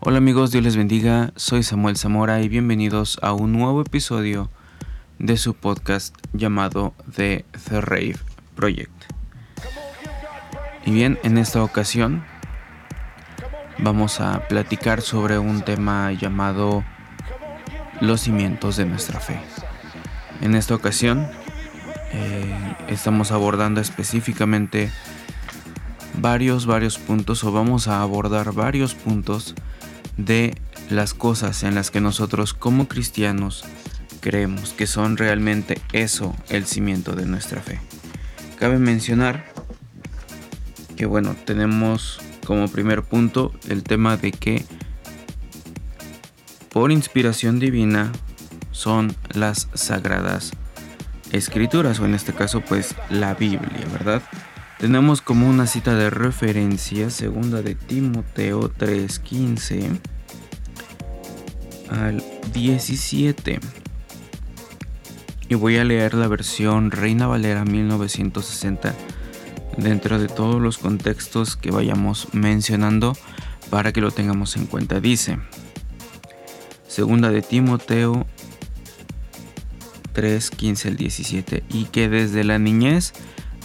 Hola amigos, Dios les bendiga, soy Samuel Zamora y bienvenidos a un nuevo episodio de su podcast llamado The, The Rave Project. Y bien, en esta ocasión vamos a platicar sobre un tema llamado los cimientos de nuestra fe. En esta ocasión eh, estamos abordando específicamente varios, varios puntos o vamos a abordar varios puntos de las cosas en las que nosotros como cristianos creemos que son realmente eso el cimiento de nuestra fe. Cabe mencionar que bueno, tenemos como primer punto el tema de que por inspiración divina son las sagradas escrituras o en este caso pues la Biblia, ¿verdad? Tenemos como una cita de referencia, segunda de Timoteo 3:15 al 17. Y voy a leer la versión Reina Valera 1960 dentro de todos los contextos que vayamos mencionando para que lo tengamos en cuenta. Dice, segunda de Timoteo 3, 15 al 17, y que desde la niñez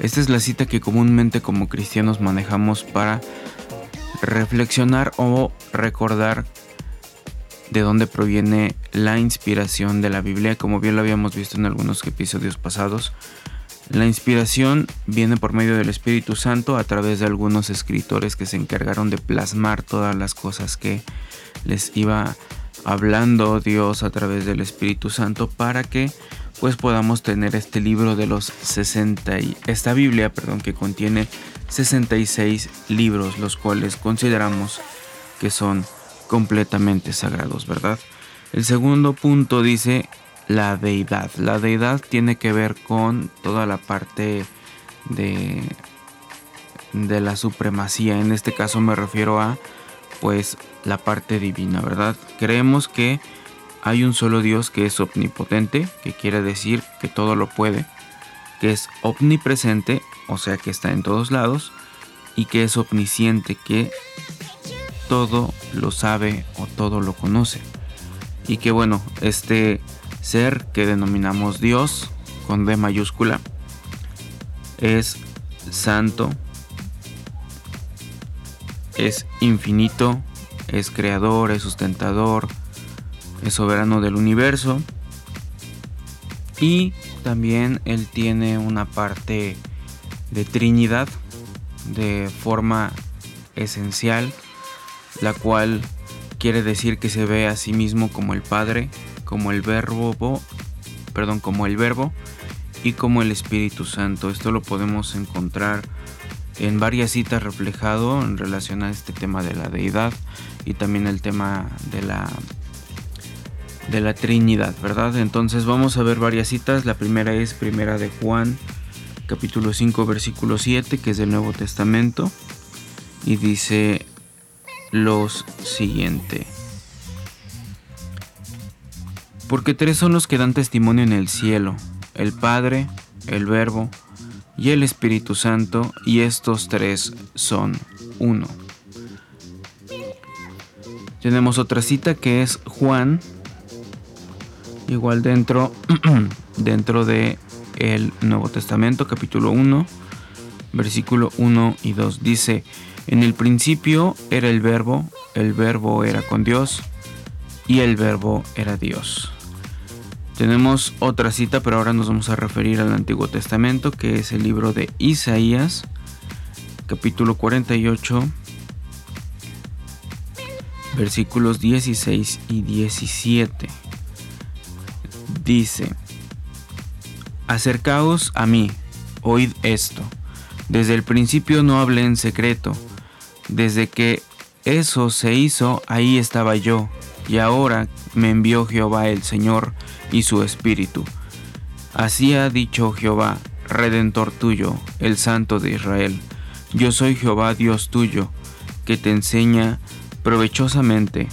Esta es la cita que comúnmente como cristianos manejamos para reflexionar o recordar de dónde proviene la inspiración de la Biblia, como bien lo habíamos visto en algunos episodios pasados. La inspiración viene por medio del Espíritu Santo a través de algunos escritores que se encargaron de plasmar todas las cosas que les iba hablando Dios a través del Espíritu Santo para que pues podamos tener este libro de los 60 y esta Biblia, perdón, que contiene 66 libros, los cuales consideramos que son completamente sagrados, ¿verdad? El segundo punto dice la deidad. La deidad tiene que ver con toda la parte de de la supremacía. En este caso me refiero a pues la parte divina, ¿verdad? Creemos que hay un solo Dios que es omnipotente, que quiere decir que todo lo puede, que es omnipresente, o sea que está en todos lados, y que es omnisciente, que todo lo sabe o todo lo conoce. Y que bueno, este ser que denominamos Dios con D mayúscula es santo, es infinito, es creador, es sustentador, es soberano del universo. Y también él tiene una parte de Trinidad de forma esencial, la cual quiere decir que se ve a sí mismo como el Padre, como el Verbo, perdón, como el Verbo y como el Espíritu Santo. Esto lo podemos encontrar en varias citas reflejado en relación a este tema de la deidad y también el tema de la de la Trinidad, ¿verdad? Entonces vamos a ver varias citas. La primera es primera de Juan, capítulo 5, versículo 7, que es del Nuevo Testamento y dice los siguiente. Porque tres son los que dan testimonio en el cielo, el Padre, el Verbo y el Espíritu Santo, y estos tres son uno. Tenemos otra cita que es Juan, igual dentro, dentro de el Nuevo Testamento, capítulo 1, versículo 1 y 2. Dice, en el principio era el verbo, el verbo era con Dios y el verbo era Dios. Tenemos otra cita, pero ahora nos vamos a referir al Antiguo Testamento, que es el libro de Isaías, capítulo 48, versículos 16 y 17. Dice, Acercaos a mí, oíd esto. Desde el principio no hablé en secreto, desde que eso se hizo, ahí estaba yo, y ahora me envió Jehová el Señor y su Espíritu. Así ha dicho Jehová, Redentor tuyo, el Santo de Israel. Yo soy Jehová Dios tuyo, que te enseña provechosamente,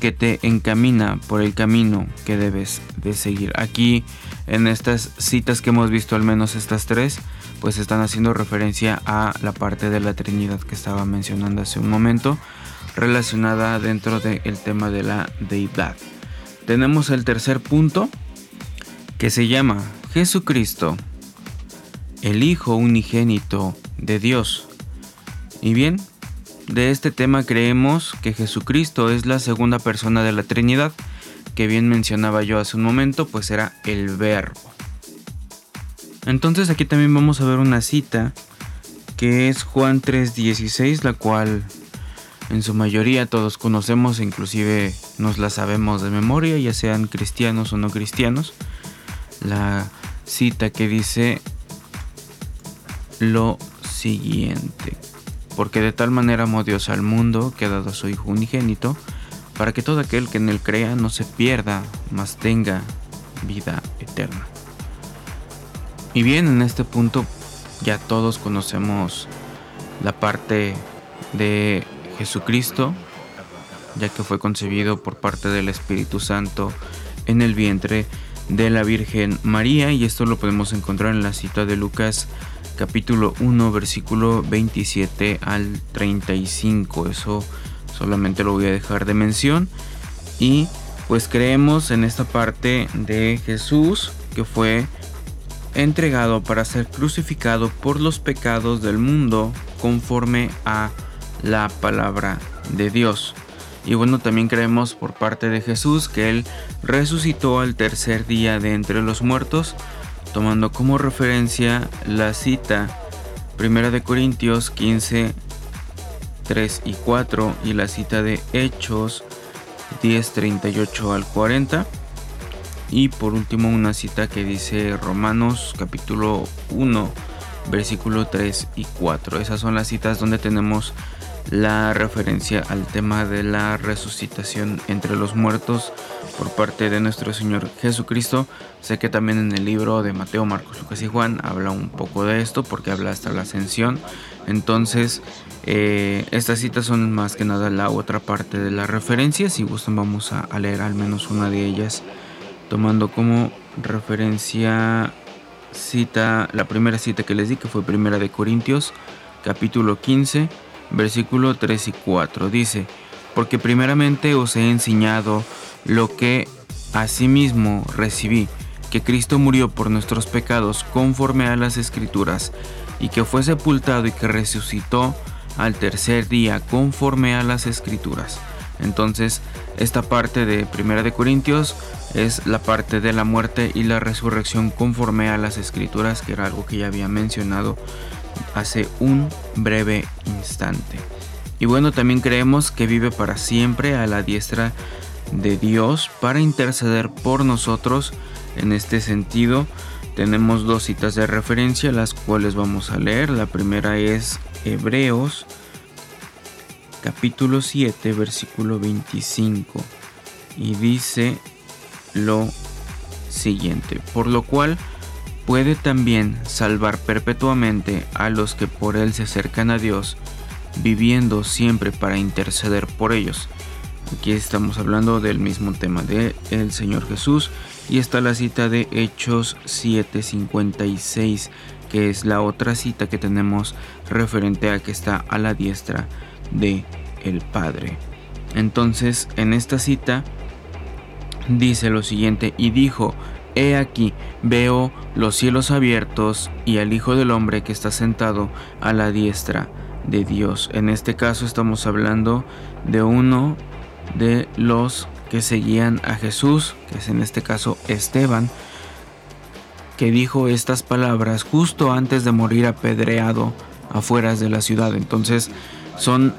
que te encamina por el camino que debes de seguir. Aquí, en estas citas que hemos visto, al menos estas tres, pues están haciendo referencia a la parte de la Trinidad que estaba mencionando hace un momento, relacionada dentro del tema de la deidad. Tenemos el tercer punto, que se llama Jesucristo, el Hijo unigénito de Dios. Y bien, de este tema creemos que Jesucristo es la segunda persona de la Trinidad, que bien mencionaba yo hace un momento, pues era el verbo. Entonces aquí también vamos a ver una cita que es Juan 3:16, la cual en su mayoría todos conocemos, inclusive nos la sabemos de memoria, ya sean cristianos o no cristianos. La cita que dice lo siguiente, porque de tal manera amó Dios al mundo que ha dado a su Hijo unigénito, para que todo aquel que en él crea no se pierda, mas tenga vida eterna. Y bien, en este punto ya todos conocemos la parte de Jesucristo, ya que fue concebido por parte del Espíritu Santo en el vientre de la Virgen María y esto lo podemos encontrar en la cita de Lucas capítulo 1 versículo 27 al 35 eso solamente lo voy a dejar de mención y pues creemos en esta parte de Jesús que fue entregado para ser crucificado por los pecados del mundo conforme a la palabra de Dios. Y bueno, también creemos por parte de Jesús que Él resucitó al tercer día de entre los muertos, tomando como referencia la cita 1 de Corintios 15, 3 y 4 y la cita de Hechos 10, 38 al 40. Y por último una cita que dice Romanos capítulo 1, versículo 3 y 4. Esas son las citas donde tenemos la referencia al tema de la resucitación entre los muertos por parte de nuestro Señor Jesucristo. Sé que también en el libro de Mateo, Marcos, Lucas y Juan habla un poco de esto porque habla hasta la ascensión. Entonces, eh, estas citas son más que nada la otra parte de la referencia. Si gustan, vamos a, a leer al menos una de ellas, tomando como referencia cita, la primera cita que les di, que fue primera de Corintios, capítulo 15 versículo 3 y 4. Dice, porque primeramente os he enseñado lo que asimismo recibí, que Cristo murió por nuestros pecados conforme a las escrituras, y que fue sepultado y que resucitó al tercer día conforme a las escrituras. Entonces, esta parte de Primera de Corintios es la parte de la muerte y la resurrección conforme a las escrituras, que era algo que ya había mencionado hace un breve instante. Y bueno, también creemos que vive para siempre a la diestra de Dios para interceder por nosotros. En este sentido, tenemos dos citas de referencia, las cuales vamos a leer. La primera es Hebreos capítulo 7, versículo 25. Y dice lo siguiente, por lo cual puede también salvar perpetuamente a los que por él se acercan a Dios, viviendo siempre para interceder por ellos. Aquí estamos hablando del mismo tema de el Señor Jesús y está la cita de Hechos 7:56, que es la otra cita que tenemos referente a que está a la diestra de el Padre. Entonces, en esta cita dice lo siguiente y dijo, He aquí, veo los cielos abiertos y al Hijo del Hombre que está sentado a la diestra de Dios. En este caso estamos hablando de uno de los que seguían a Jesús, que es en este caso Esteban, que dijo estas palabras justo antes de morir apedreado afuera de la ciudad. Entonces son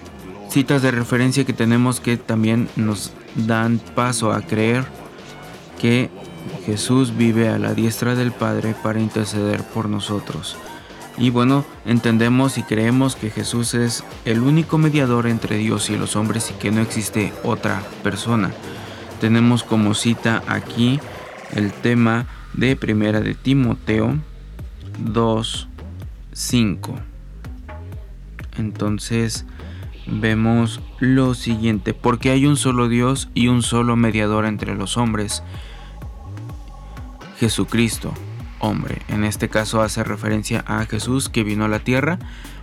citas de referencia que tenemos que también nos dan paso a creer que Jesús vive a la diestra del Padre para interceder por nosotros. Y bueno, entendemos y creemos que Jesús es el único mediador entre Dios y los hombres y que no existe otra persona. Tenemos como cita aquí el tema de Primera de Timoteo 2:5. Entonces vemos lo siguiente, porque hay un solo Dios y un solo mediador entre los hombres, Jesucristo, hombre. En este caso hace referencia a Jesús que vino a la tierra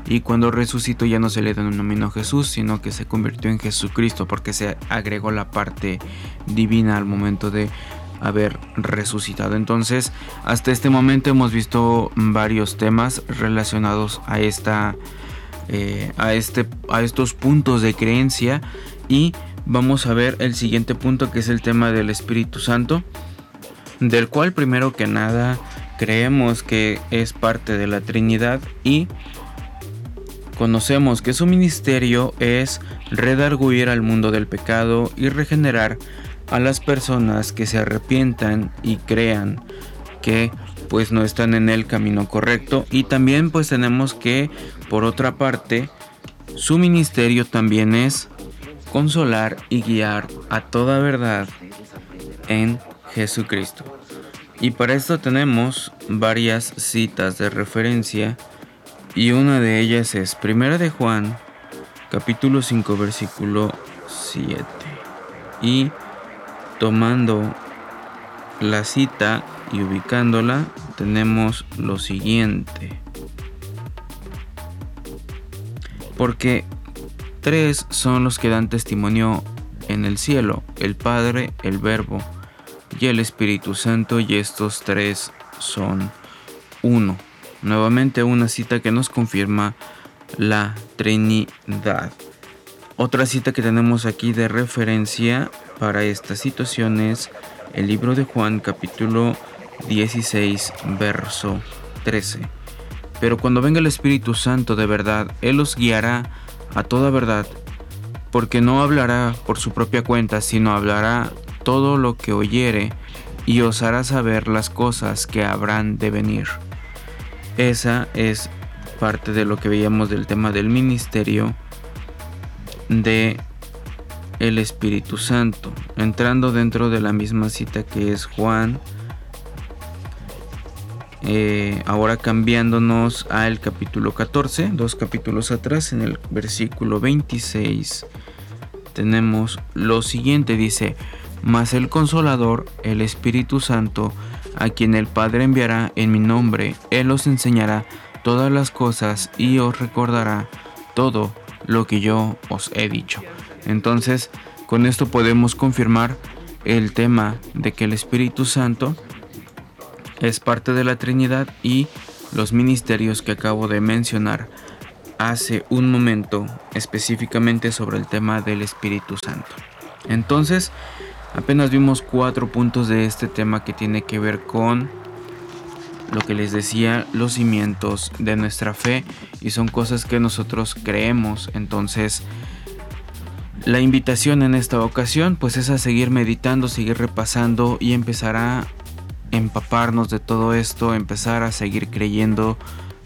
y cuando resucitó ya no se le denominó Jesús, sino que se convirtió en Jesucristo porque se agregó la parte divina al momento de haber resucitado. Entonces, hasta este momento hemos visto varios temas relacionados a esta eh, a, este, a estos puntos de creencia y vamos a ver el siguiente punto que es el tema del Espíritu Santo, del cual primero que nada creemos que es parte de la Trinidad y conocemos que su ministerio es redarguir al mundo del pecado y regenerar a las personas que se arrepientan y crean que pues no están en el camino correcto y también pues tenemos que por otra parte su ministerio también es consolar y guiar a toda verdad en Jesucristo. Y para esto tenemos varias citas de referencia y una de ellas es Primera de Juan, capítulo 5, versículo 7. Y tomando la cita y ubicándola tenemos lo siguiente. Porque tres son los que dan testimonio en el cielo, el Padre, el Verbo y el Espíritu Santo, y estos tres son uno. Nuevamente una cita que nos confirma la Trinidad. Otra cita que tenemos aquí de referencia para esta situación es el libro de Juan capítulo 16, verso 13. Pero cuando venga el Espíritu Santo de verdad, Él os guiará a toda verdad, porque no hablará por su propia cuenta, sino hablará todo lo que oyere y os hará saber las cosas que habrán de venir. Esa es parte de lo que veíamos del tema del ministerio de el Espíritu Santo, entrando dentro de la misma cita que es Juan eh, ahora cambiándonos al capítulo 14, dos capítulos atrás, en el versículo 26, tenemos lo siguiente, dice, mas el consolador, el Espíritu Santo, a quien el Padre enviará en mi nombre, Él os enseñará todas las cosas y os recordará todo lo que yo os he dicho. Entonces, con esto podemos confirmar el tema de que el Espíritu Santo es parte de la Trinidad y los ministerios que acabo de mencionar hace un momento específicamente sobre el tema del Espíritu Santo. Entonces, apenas vimos cuatro puntos de este tema que tiene que ver con lo que les decía, los cimientos de nuestra fe y son cosas que nosotros creemos. Entonces, la invitación en esta ocasión pues es a seguir meditando, seguir repasando y empezar a empaparnos de todo esto, empezar a seguir creyendo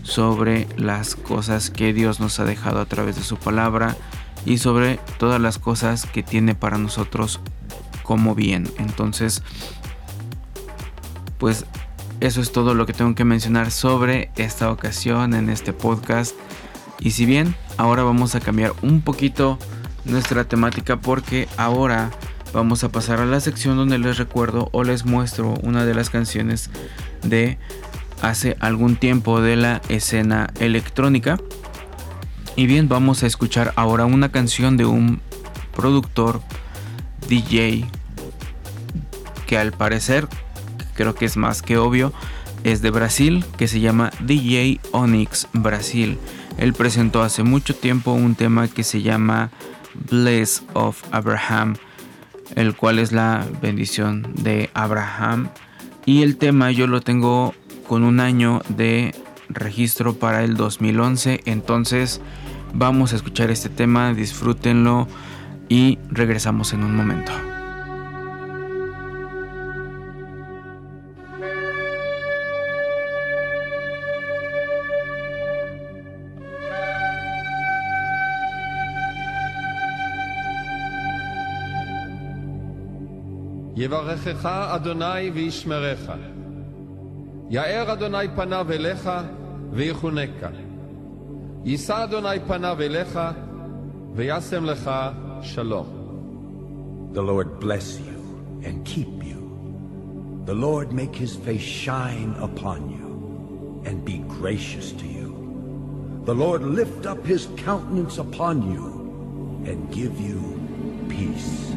sobre las cosas que Dios nos ha dejado a través de su palabra y sobre todas las cosas que tiene para nosotros como bien. Entonces, pues eso es todo lo que tengo que mencionar sobre esta ocasión en este podcast. Y si bien ahora vamos a cambiar un poquito nuestra temática porque ahora vamos a pasar a la sección donde les recuerdo o les muestro una de las canciones de hace algún tiempo de la escena electrónica. Y bien, vamos a escuchar ahora una canción de un productor DJ que al parecer, creo que es más que obvio, es de Brasil, que se llama DJ Onyx Brasil. Él presentó hace mucho tiempo un tema que se llama Bless of Abraham el cual es la bendición de Abraham. Y el tema yo lo tengo con un año de registro para el 2011. Entonces vamos a escuchar este tema, disfrútenlo y regresamos en un momento. יברכך אדוני וישמרך. יאר אדוני פניו אליך ויחונקה. יישא אדוני פניו אליך וישם לך שלום. The Lord bless you and keep you. The Lord make his face shine upon you and be gracious to you. The Lord lift up his countenance upon you and give you peace.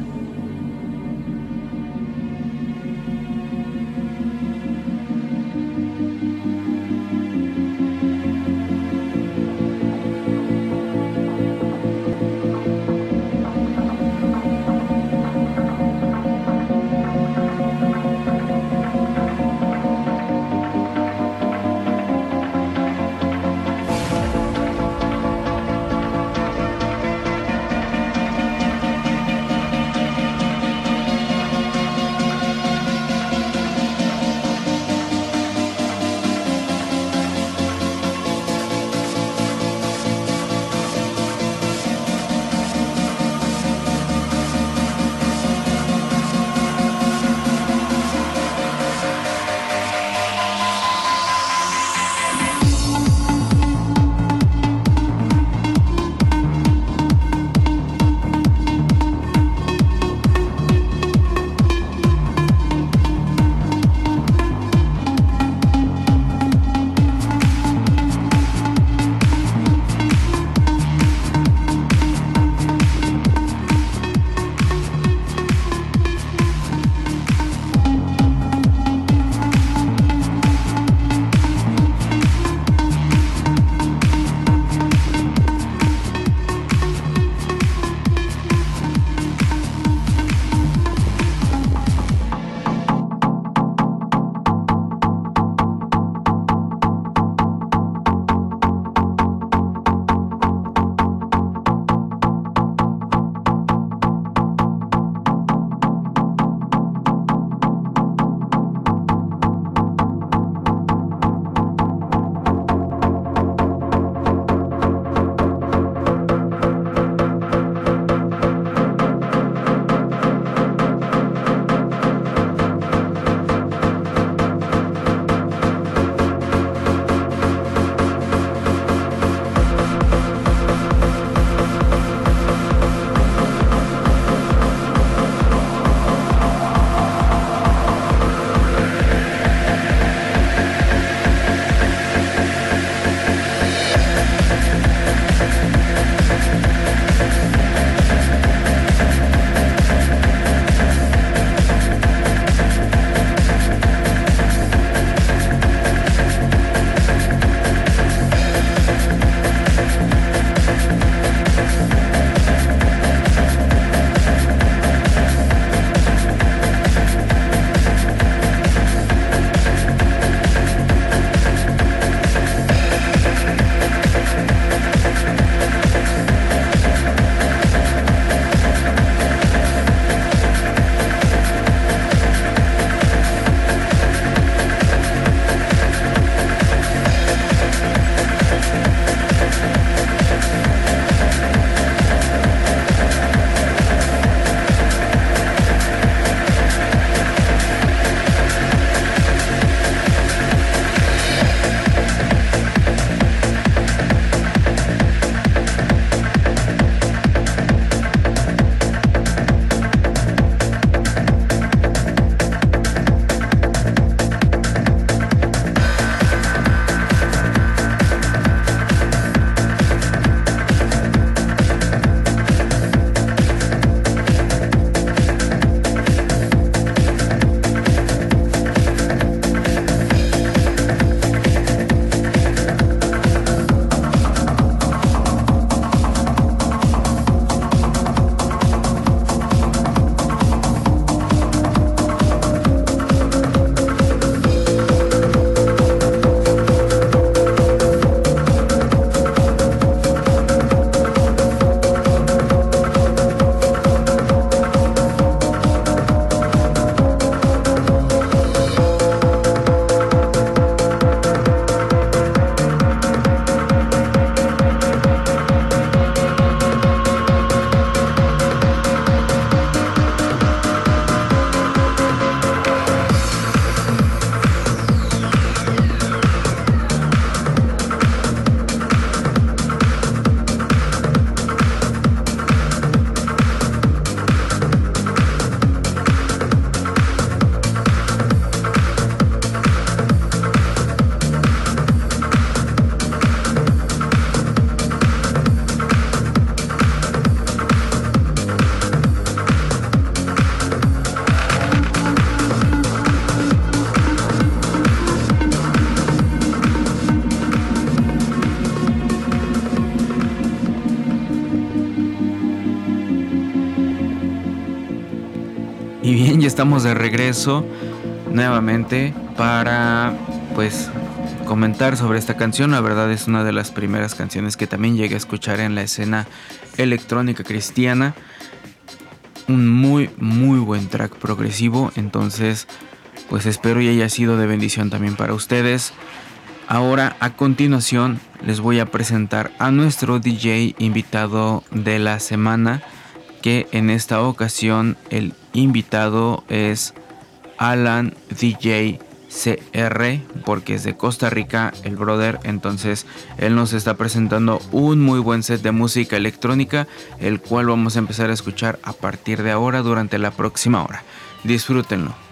Estamos de regreso nuevamente para pues comentar sobre esta canción. La verdad es una de las primeras canciones que también llegué a escuchar en la escena electrónica cristiana. Un muy muy buen track progresivo, entonces pues espero y haya sido de bendición también para ustedes. Ahora a continuación les voy a presentar a nuestro DJ invitado de la semana que en esta ocasión el invitado es Alan DJ CR porque es de Costa Rica el brother. Entonces él nos está presentando un muy buen set de música electrónica el cual vamos a empezar a escuchar a partir de ahora durante la próxima hora. Disfrútenlo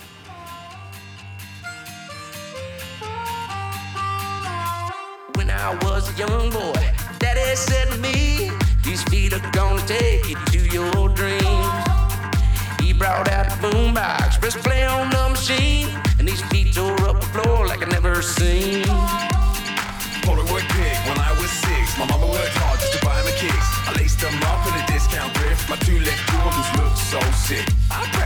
it.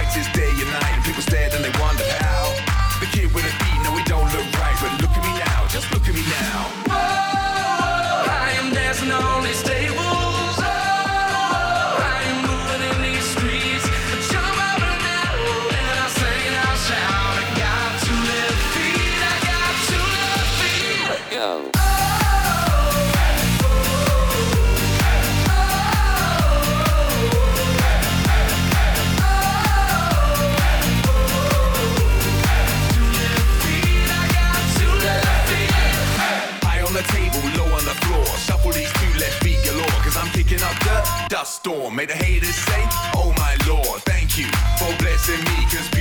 Storm. Made the haters say, Oh my lord, thank you for blessing me. Cause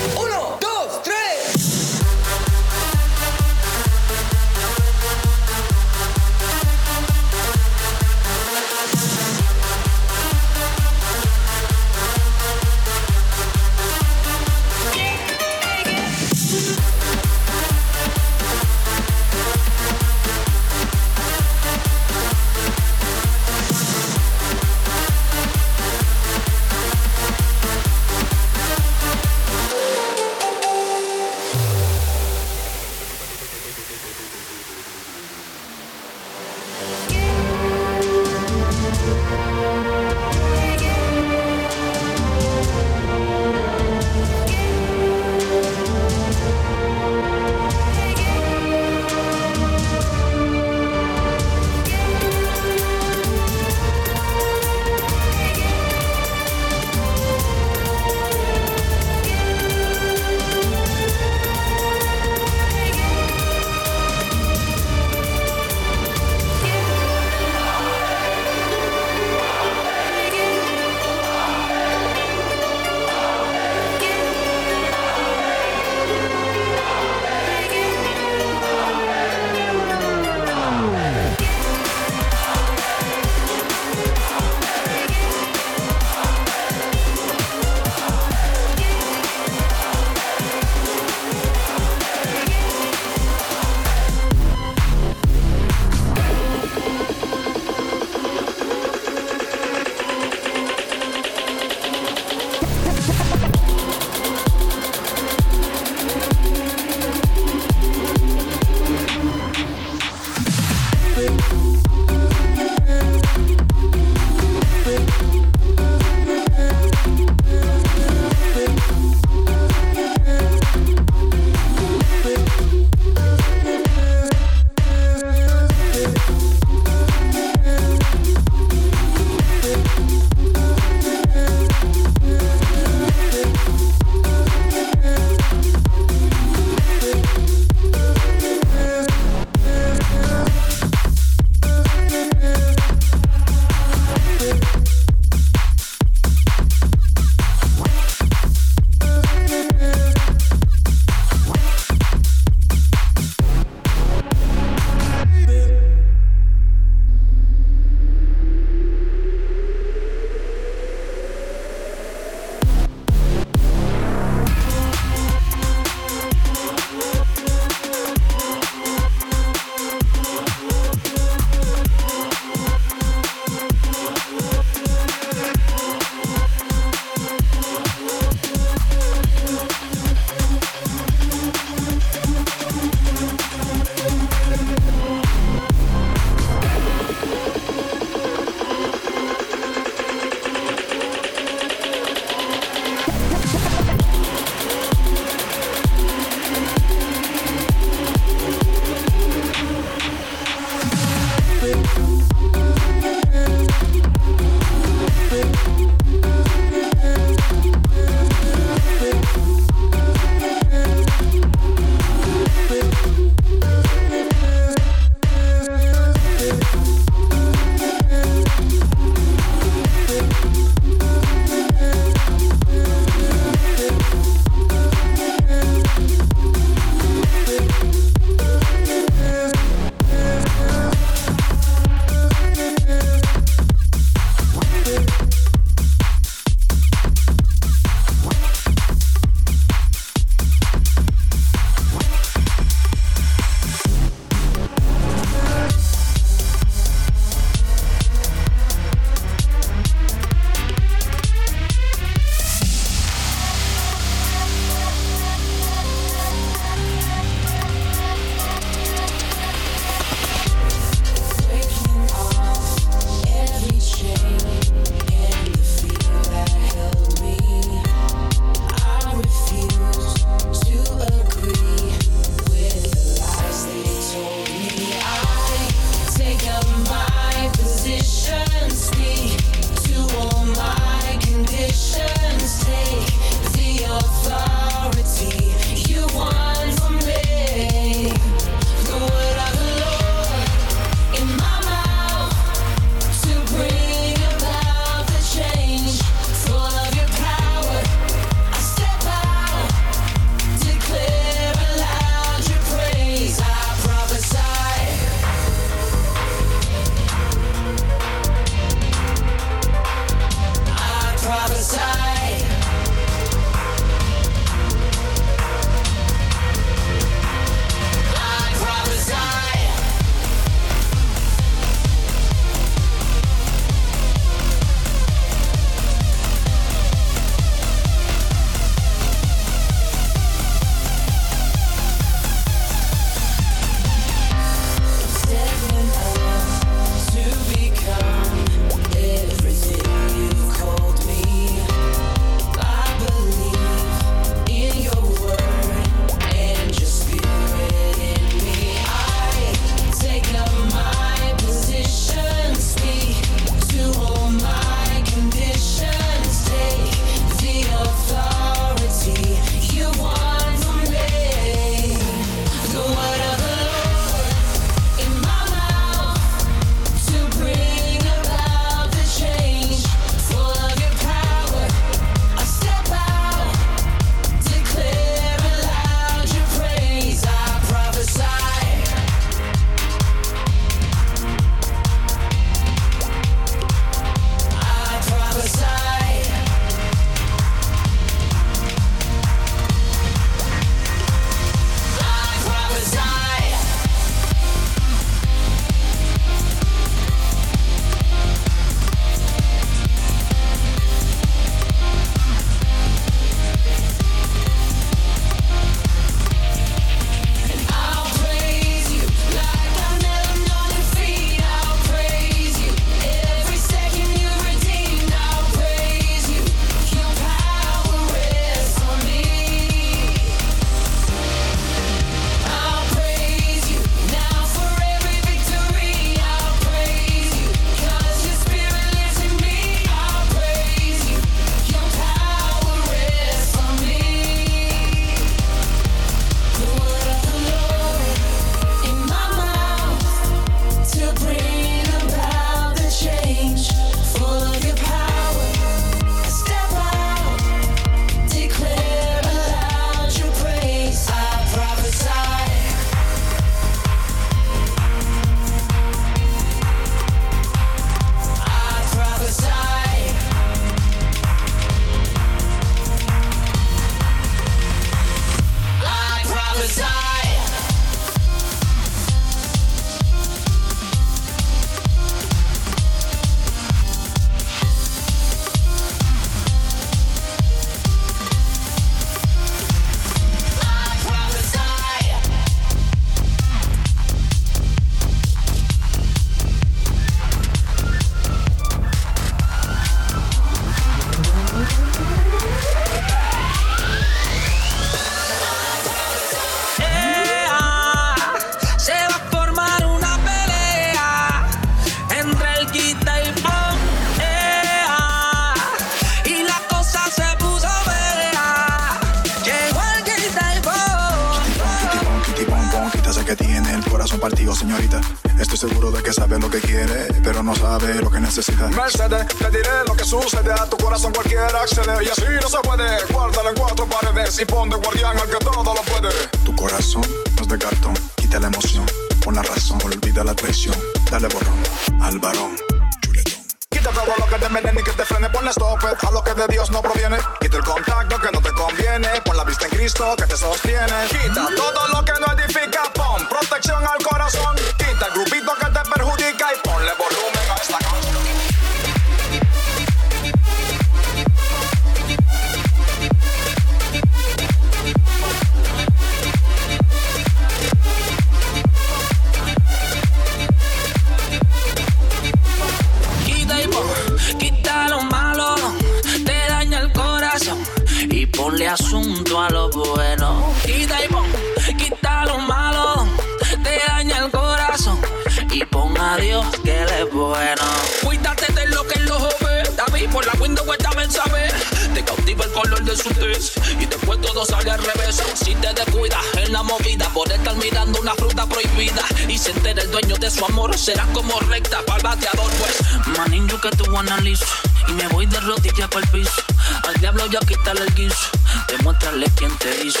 Y después todo sale al revés. Si te descuidas en la movida, por estar mirando una fruta prohibida. Y se entera el dueño de su amor. Será como recta para el bateador, pues. Maninho que tú analizo. Y me voy de rodillas para el piso. Al diablo ya quítale el guiso. Demuéstrale quién te hizo.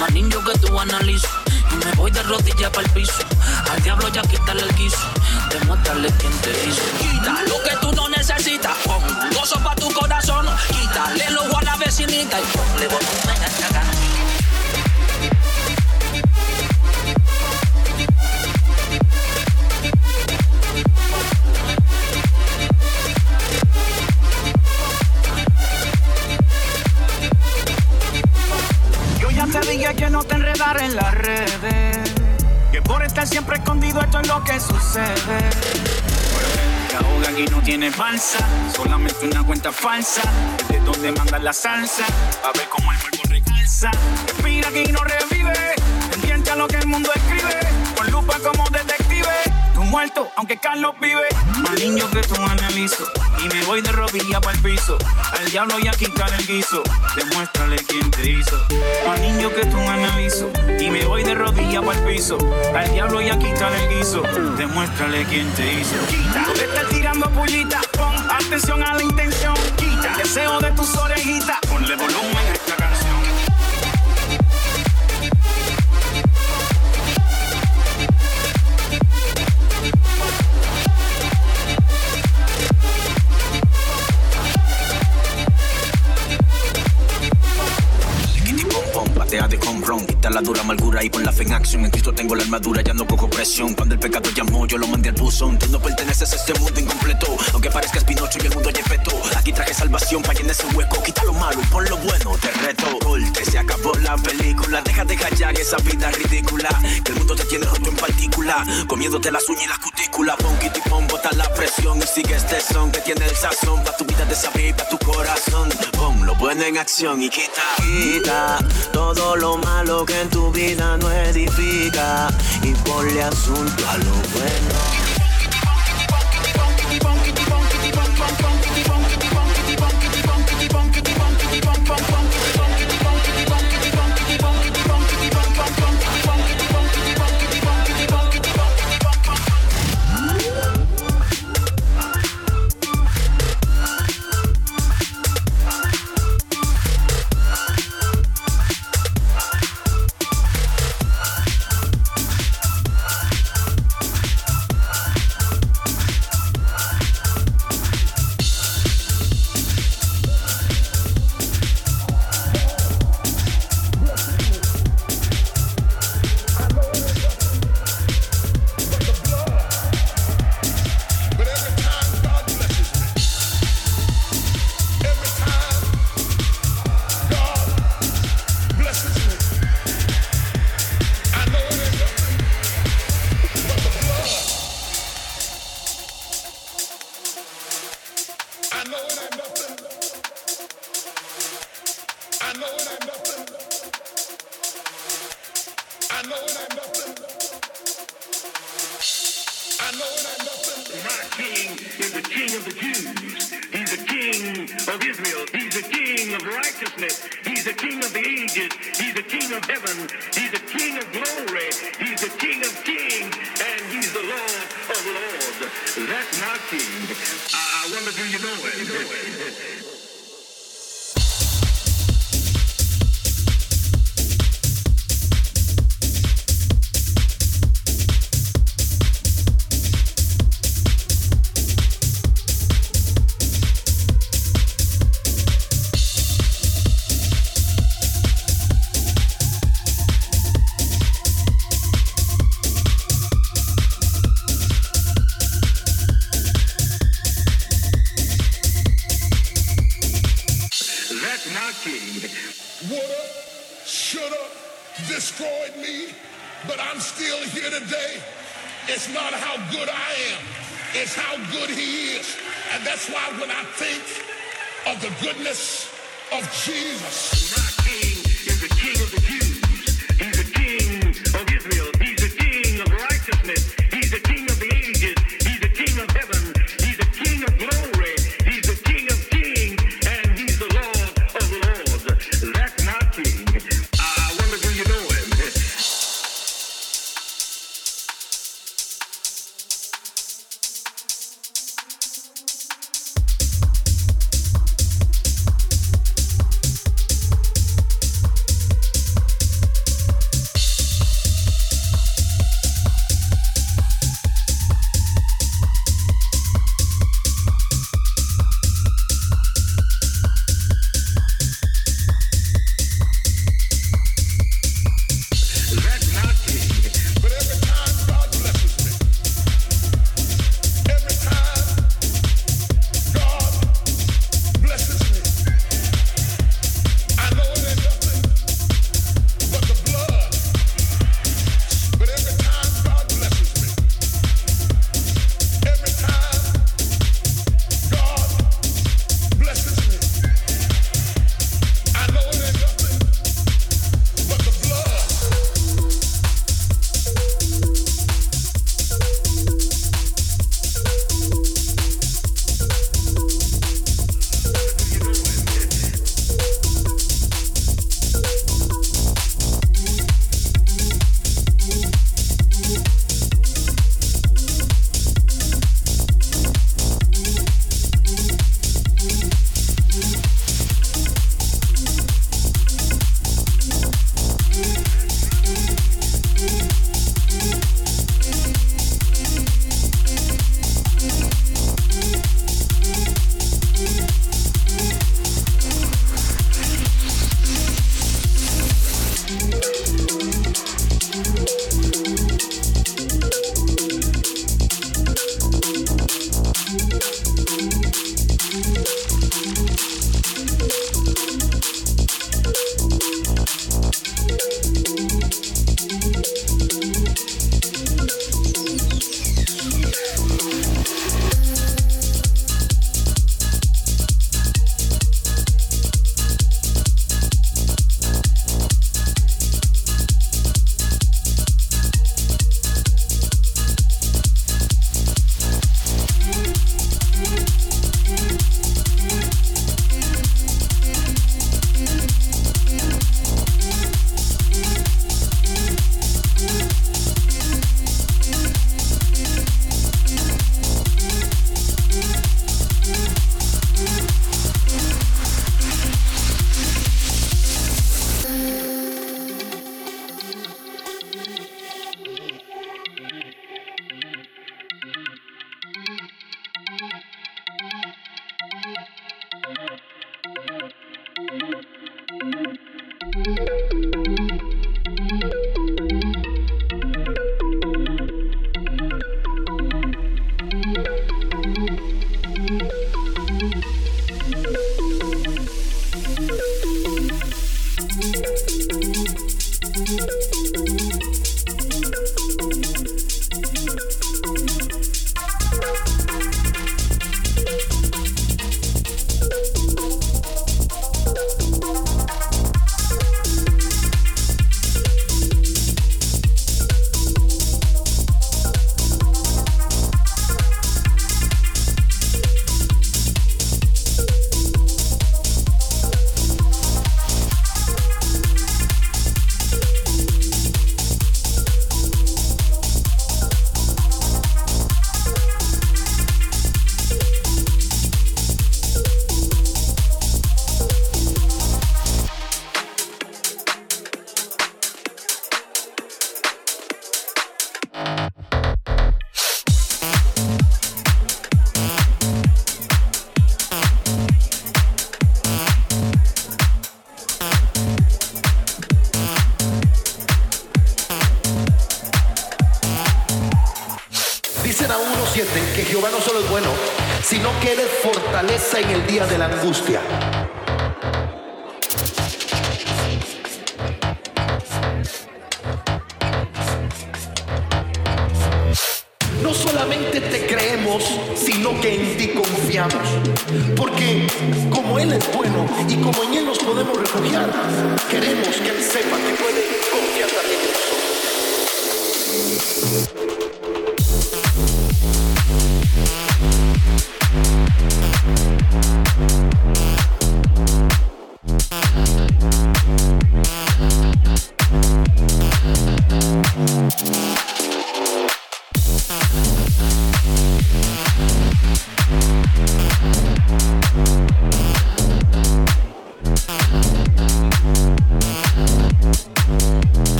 Más niño que tú analizo. Y me voy de rodillas para el piso. Al diablo ya quítale el guiso. Demuéstrale quién te hizo. Quita lo que tú no necesitas. Pon gozo para tu corazón. Quítale a la vecinita. Y ponle volumen a esta canción. te dije que no te enredar en las redes. Que por estar siempre escondido esto es lo que sucede. Ahoga aquí no tiene falsa, solamente una cuenta falsa. Donde mandan la salsa, a ver cómo el cuerpo recalza. Respira aquí no revive, pendiente a lo que el mundo escribe. Con lupa como detective muerto, aunque Carlos vive. Más niño que tú analizo. Y me voy de rodilla para el piso. Al diablo y a quitar el guiso. Demuéstrale quién te hizo. Más niño que tú analizo. Y me voy de rodilla para el piso. Al diablo y a quitar el guiso. Demuéstrale quién te hizo. Quita. Tú estás tirando pullita. Pon atención a la intención. Deseo de tus orejitas. Ponle volumen de con Quita la dura amargura y pon la fe en acción. En Cristo tengo la armadura, ya no cojo presión. Cuando el pecado llamó, yo lo mandé al buzón. Tú no perteneces a este mundo incompleto. Aunque parezcas Pinocho y el mundo feto. Aquí traje salvación para llenar ese hueco. Quita lo malo y pon lo bueno, te reto. Corte, se acabó la película. Deja de callar esa vida ridícula. Que el mundo te tiene roto en partícula. Comiéndote las uñas y las cutículas. Pon y pon, bota la presión. Y sigue este son que tiene el sazón. Pa' tu vida de saber pa' tu corazón. En acción y quita. Quita todo lo malo que en tu vida no edifica y ponle asunto a lo bueno.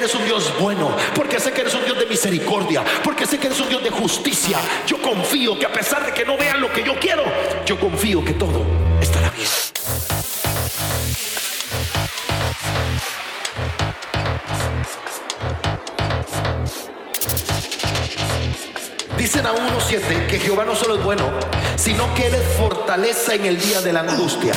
Eres un Dios bueno, porque sé que eres un Dios de misericordia, porque sé que eres un Dios de justicia. Yo confío que a pesar de que no vean lo que yo quiero, yo confío que todo estará bien. Dicen a 1.7 que Jehová no solo es bueno, sino que Él es fortaleza en el día de la angustia.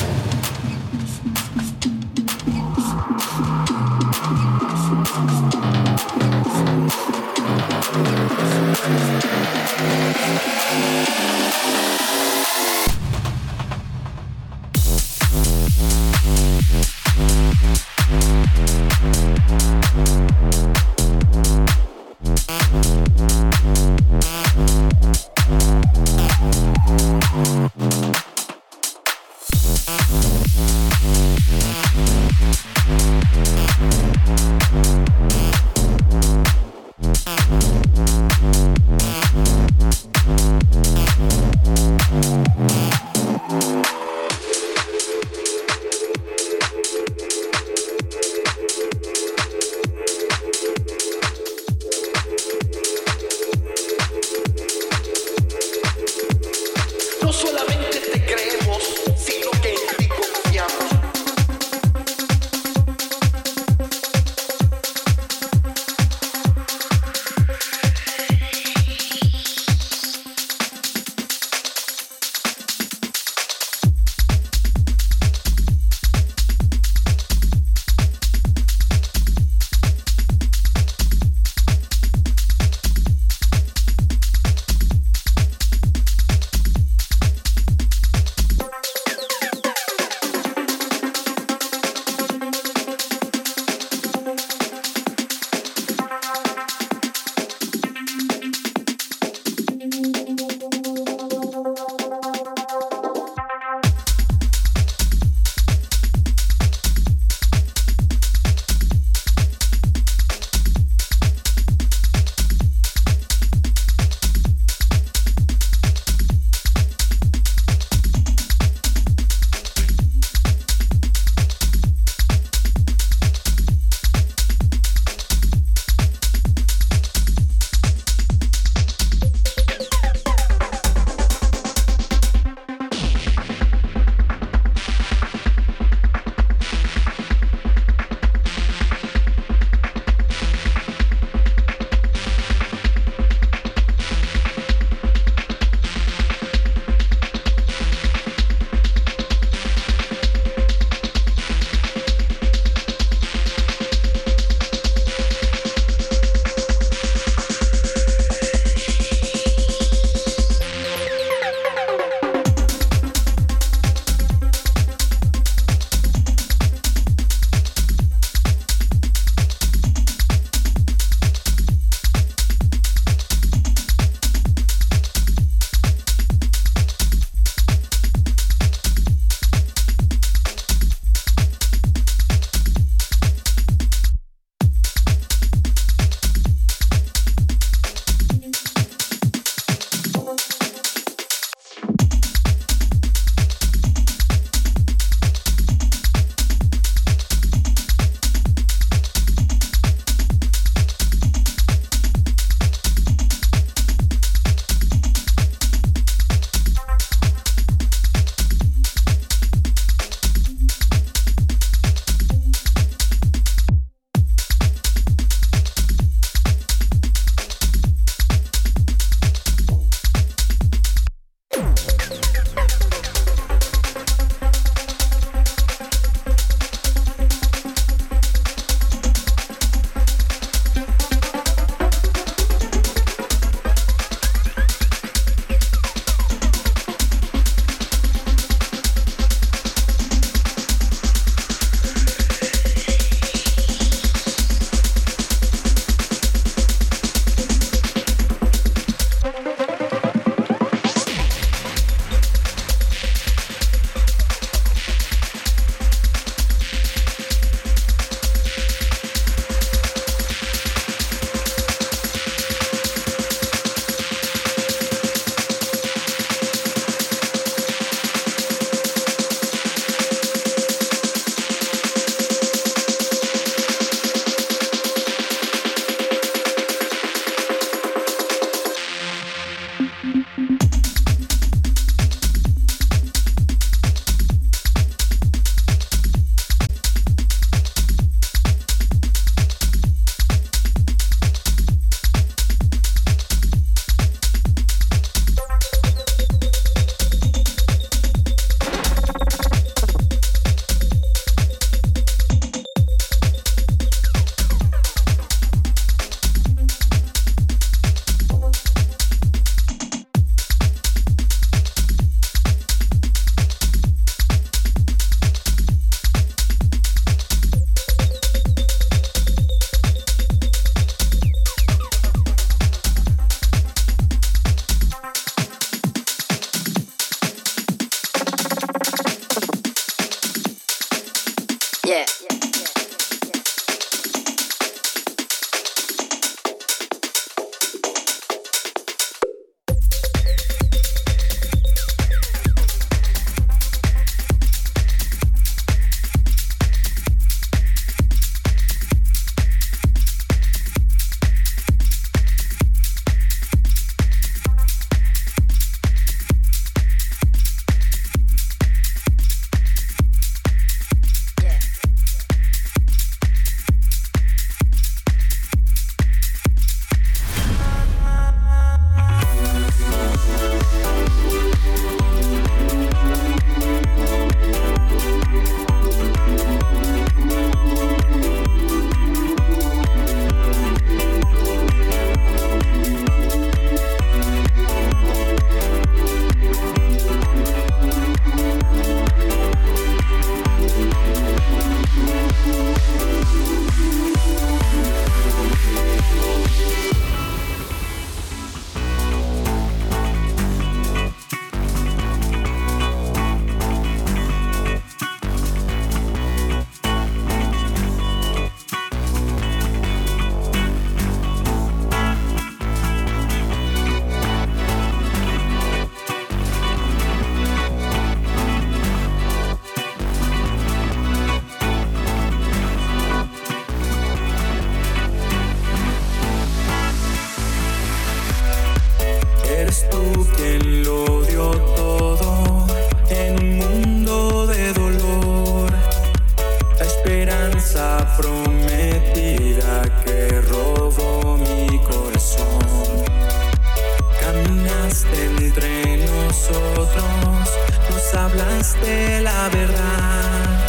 la verdad.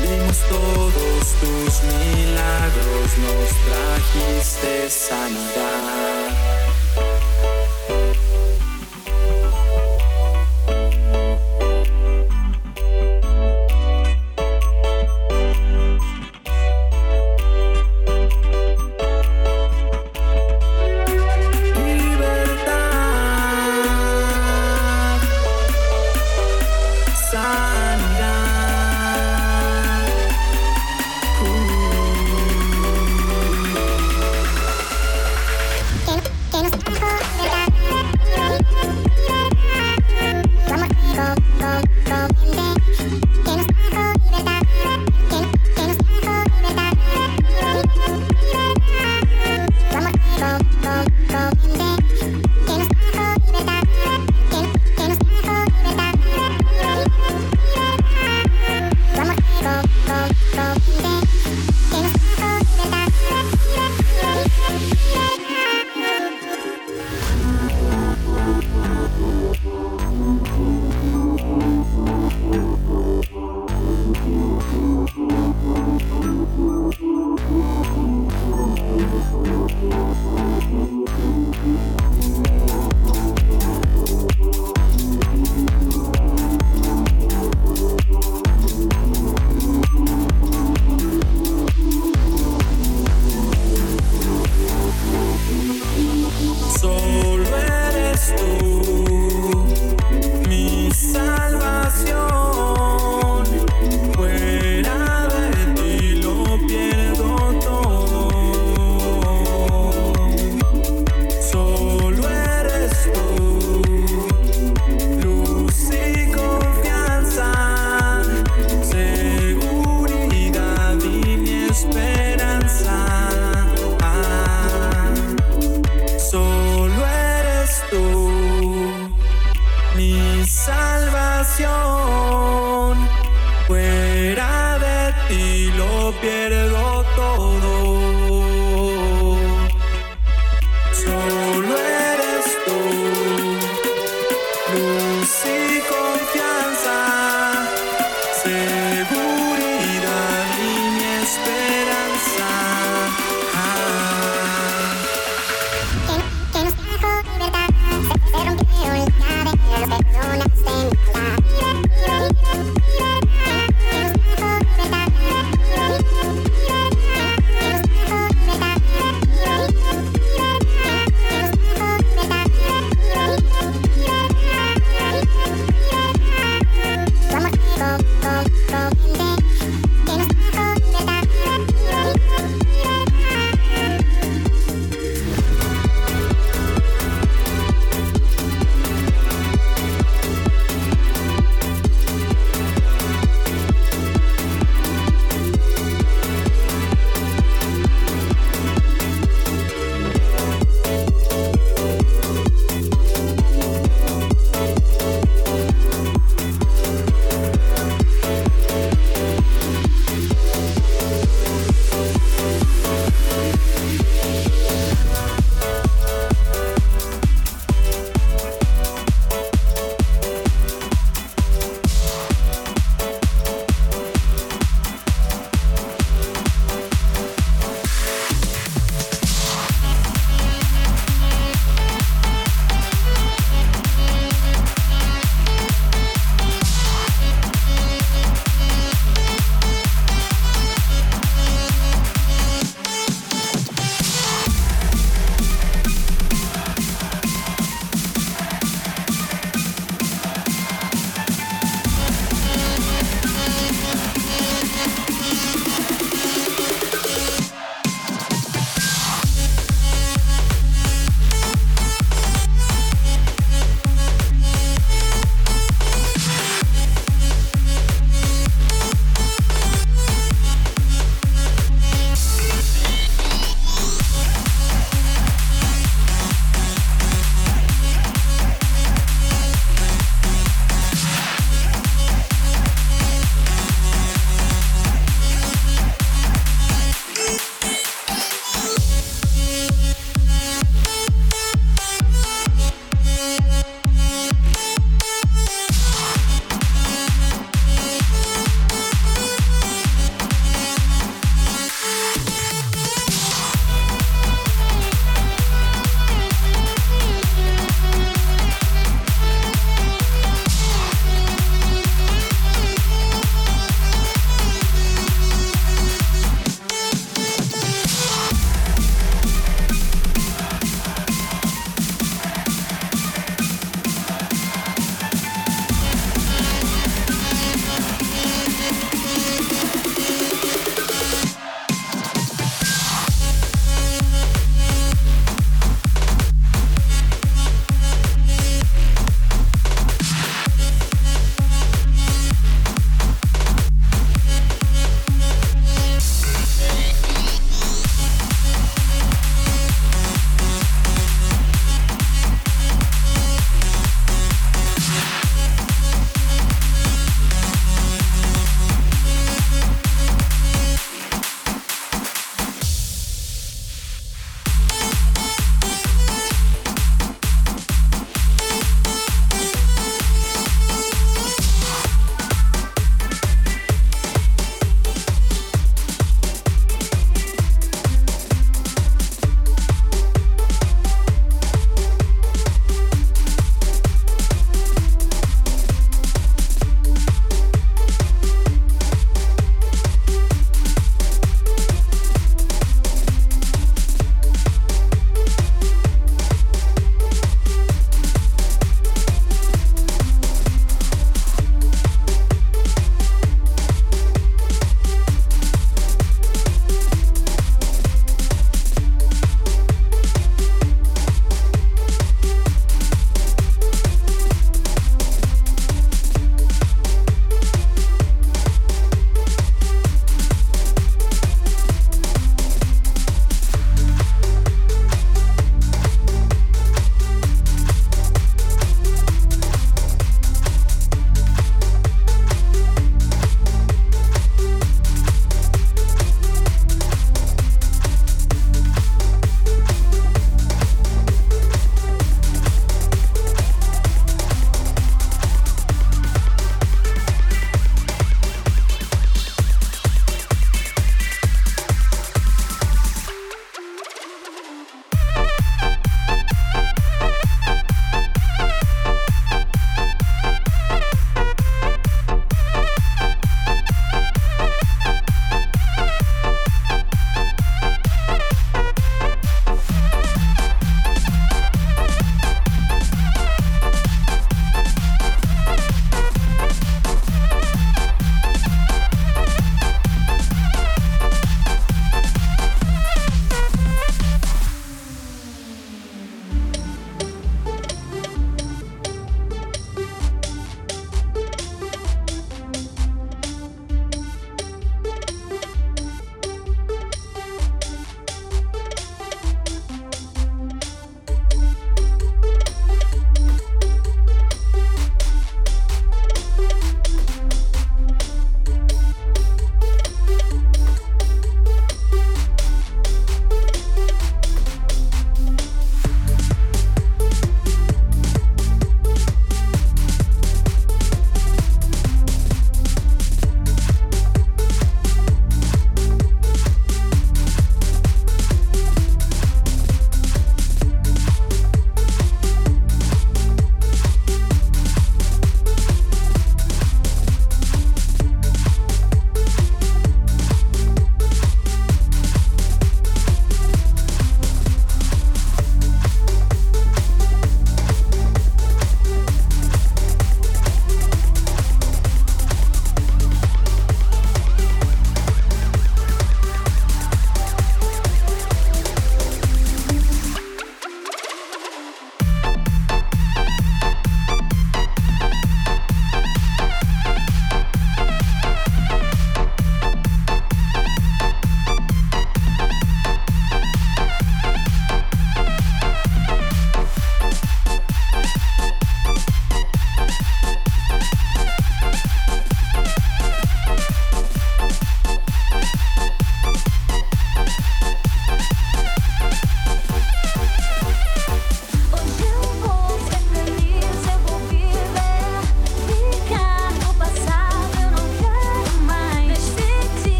Vimos todos tus milagros, nos trajiste sanidad.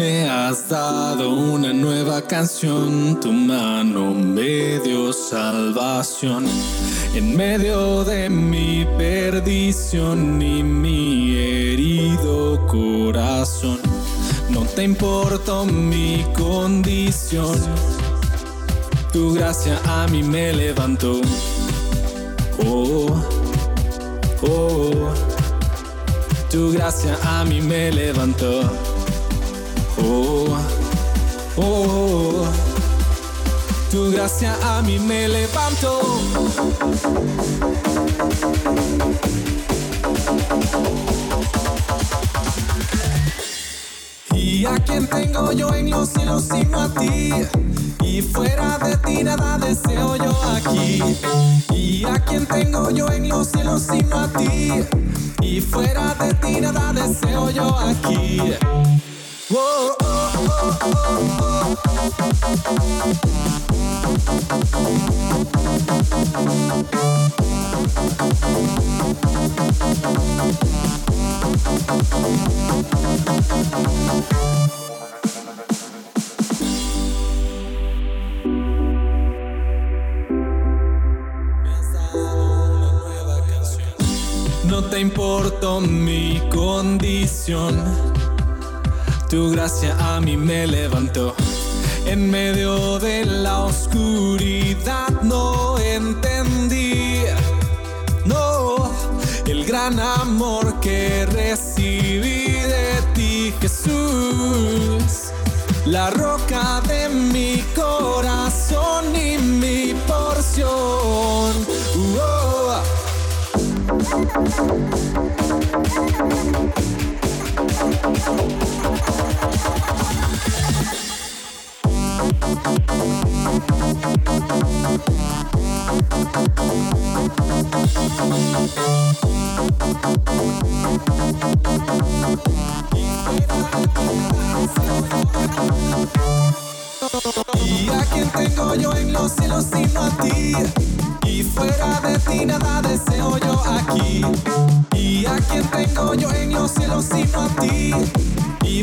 Has dado una nueva canción, tu mano me dio salvación. En medio de mi perdición y mi herido corazón, no te importó mi condición. Tu gracia a mí me levantó. Oh, oh, tu gracia a mí me levantó. Oh, oh, tu gracia a mí me levantó. ¿Y a quién tengo yo en los cielos sino a ti? Y fuera de ti nada deseo yo aquí. ¿Y a quién tengo yo en los cielos sino a ti? Y fuera de ti nada deseo yo aquí. No te importó mi condición, tu gracia a mí me levantó. En medio de la oscuridad no entendí, no, el gran amor que recibí de ti, Jesús. La roca de mi corazón y mi porción. Oh. ¿Y a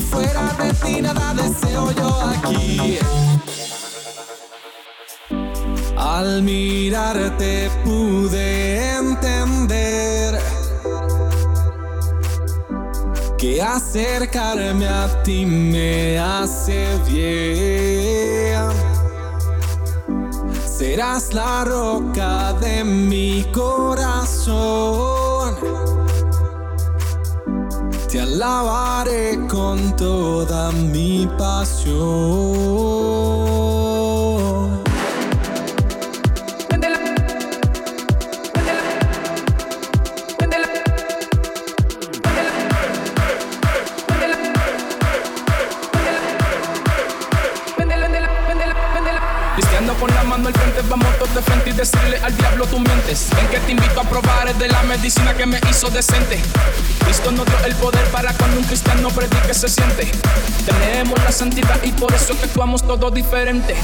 fuera de ti nada deseo yo aquí. Al mirarte pude entender que acercarme a ti me hace bien. Serás la roca de mi corazón. Te alabaré con toda mi pasión. Decirle al diablo tú mientes. Ven que te invito a probar es de la medicina que me hizo decente. Cristo nos dio el poder para cuando un cristiano predique se siente. Tenemos la santidad y por eso que actuamos todo diferente.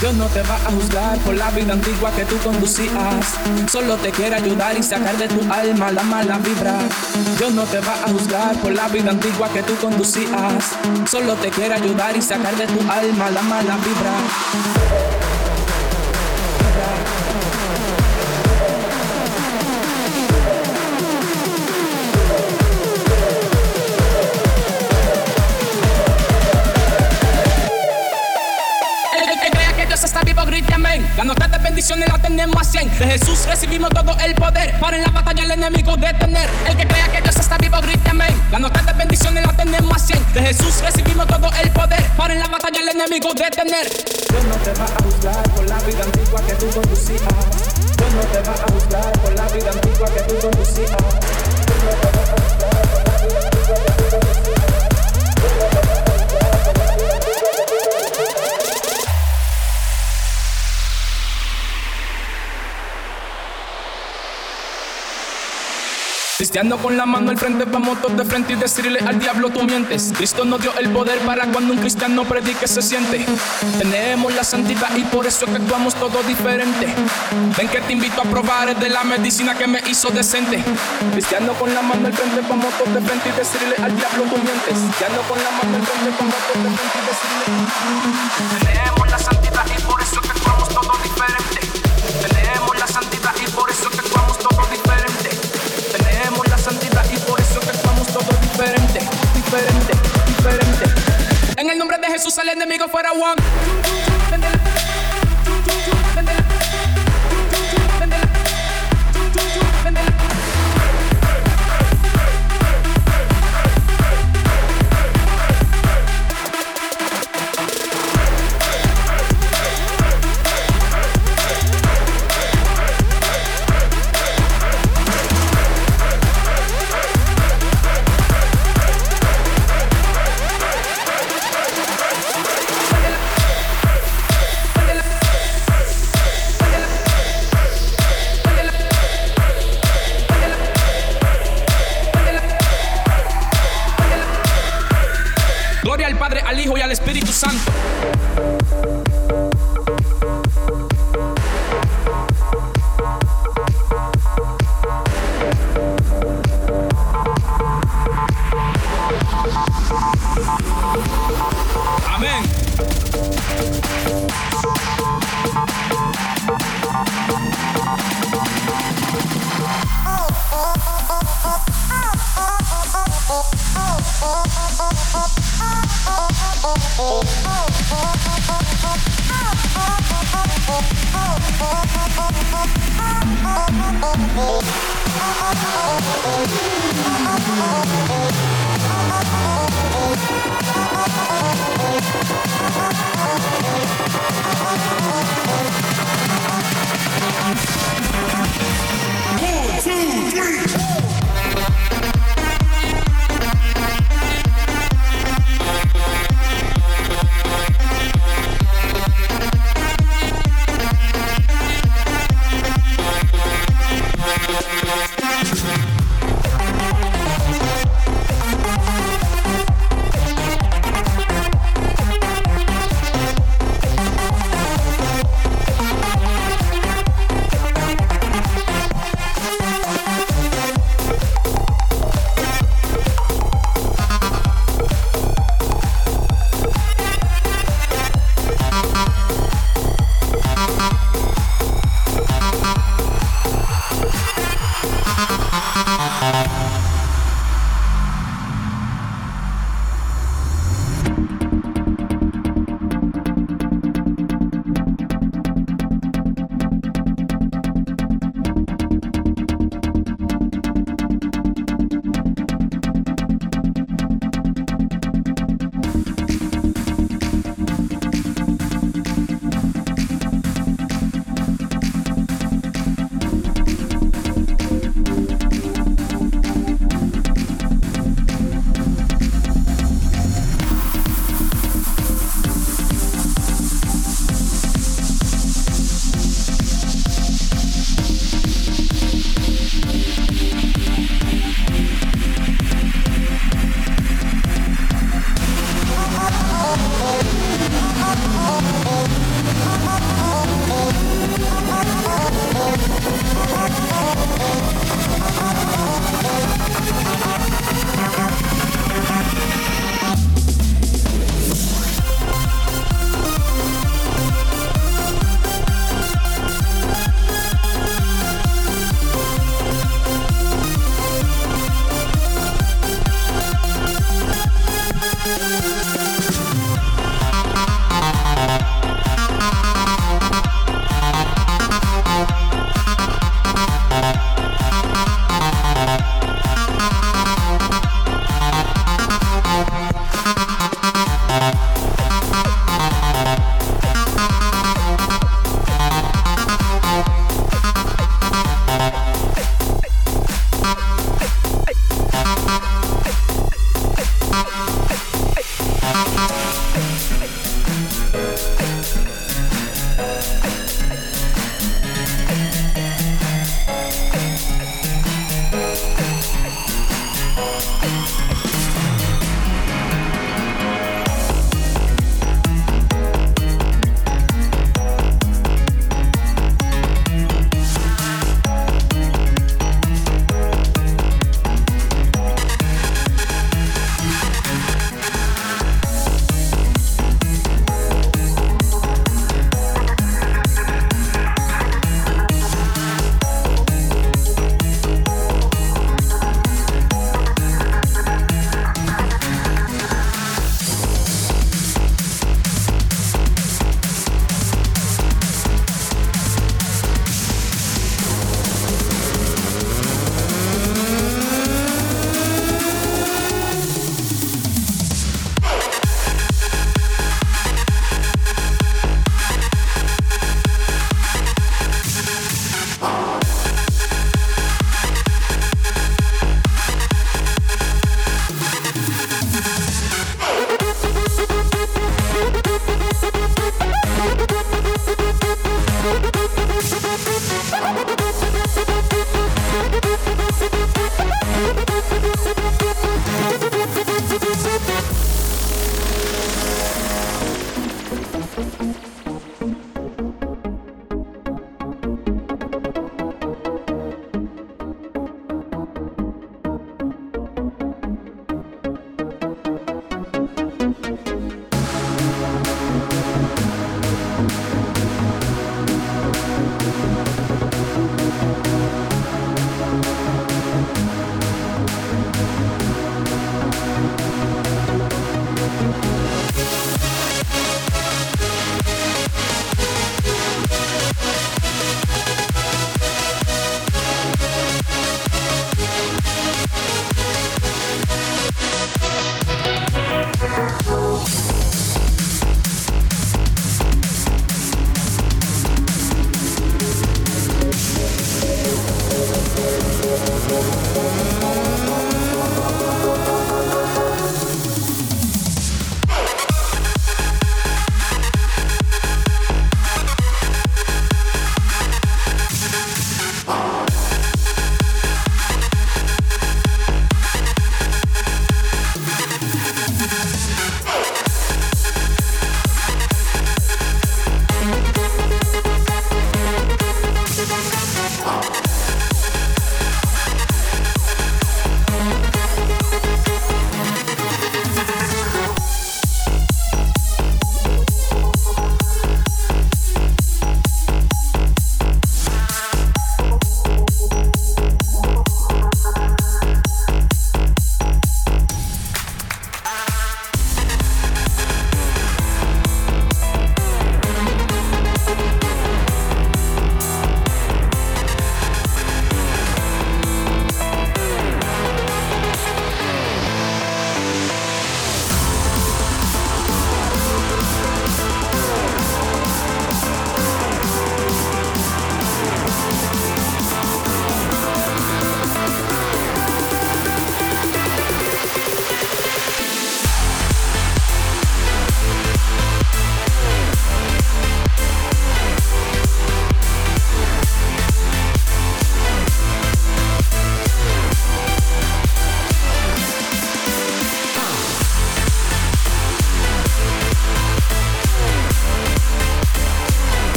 Dios no te va a juzgar por la vida antigua que tú conducías. Solo te quiere ayudar y sacar de tu alma la mala vibra. Dios no te va a juzgar por la vida antigua que tú conducías. Solo te quiere ayudar y sacar de tu alma la mala vibra. Las notas de bendiciones las tenemos a 100. De Jesús recibimos todo el poder para en la batalla el enemigo detener. El que crea que Dios está vivo, grite amén. Las notas de bendiciones las tenemos a 100. De Jesús recibimos todo el poder para en la batalla el enemigo detener. Dios no te va a juzgar por la vida antigua que tú conducías. Dios no te va a juzgar por la vida antigua que tú conducías. Dios no te va a juzgar Cristiano con la mano al frente, vamos todos de frente y decirle al diablo tú mientes. Cristo nos dio el poder para cuando un cristiano predique se siente. Tenemos la santidad y por eso que actuamos todo diferente. Ven que te invito a probar de la medicina que me hizo decente. Cristiano con la mano al frente, vamos todos de frente y decirle al diablo tú mientes. Cristiano con la mano al frente, vamos todos de frente y decirle. Tenemos la santidad y por eso diferente, diferente. En el nombre de Jesús el enemigo fuera one.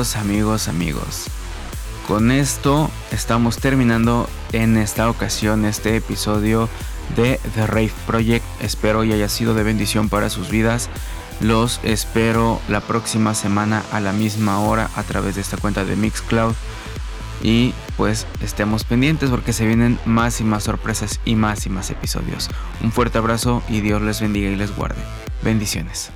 Amigos, amigos. Con esto estamos terminando en esta ocasión este episodio de The Rave Project. Espero y haya sido de bendición para sus vidas. Los espero la próxima semana a la misma hora a través de esta cuenta de Mixcloud. Y pues estemos pendientes porque se vienen más y más sorpresas y más y más episodios. Un fuerte abrazo y Dios les bendiga y les guarde. Bendiciones.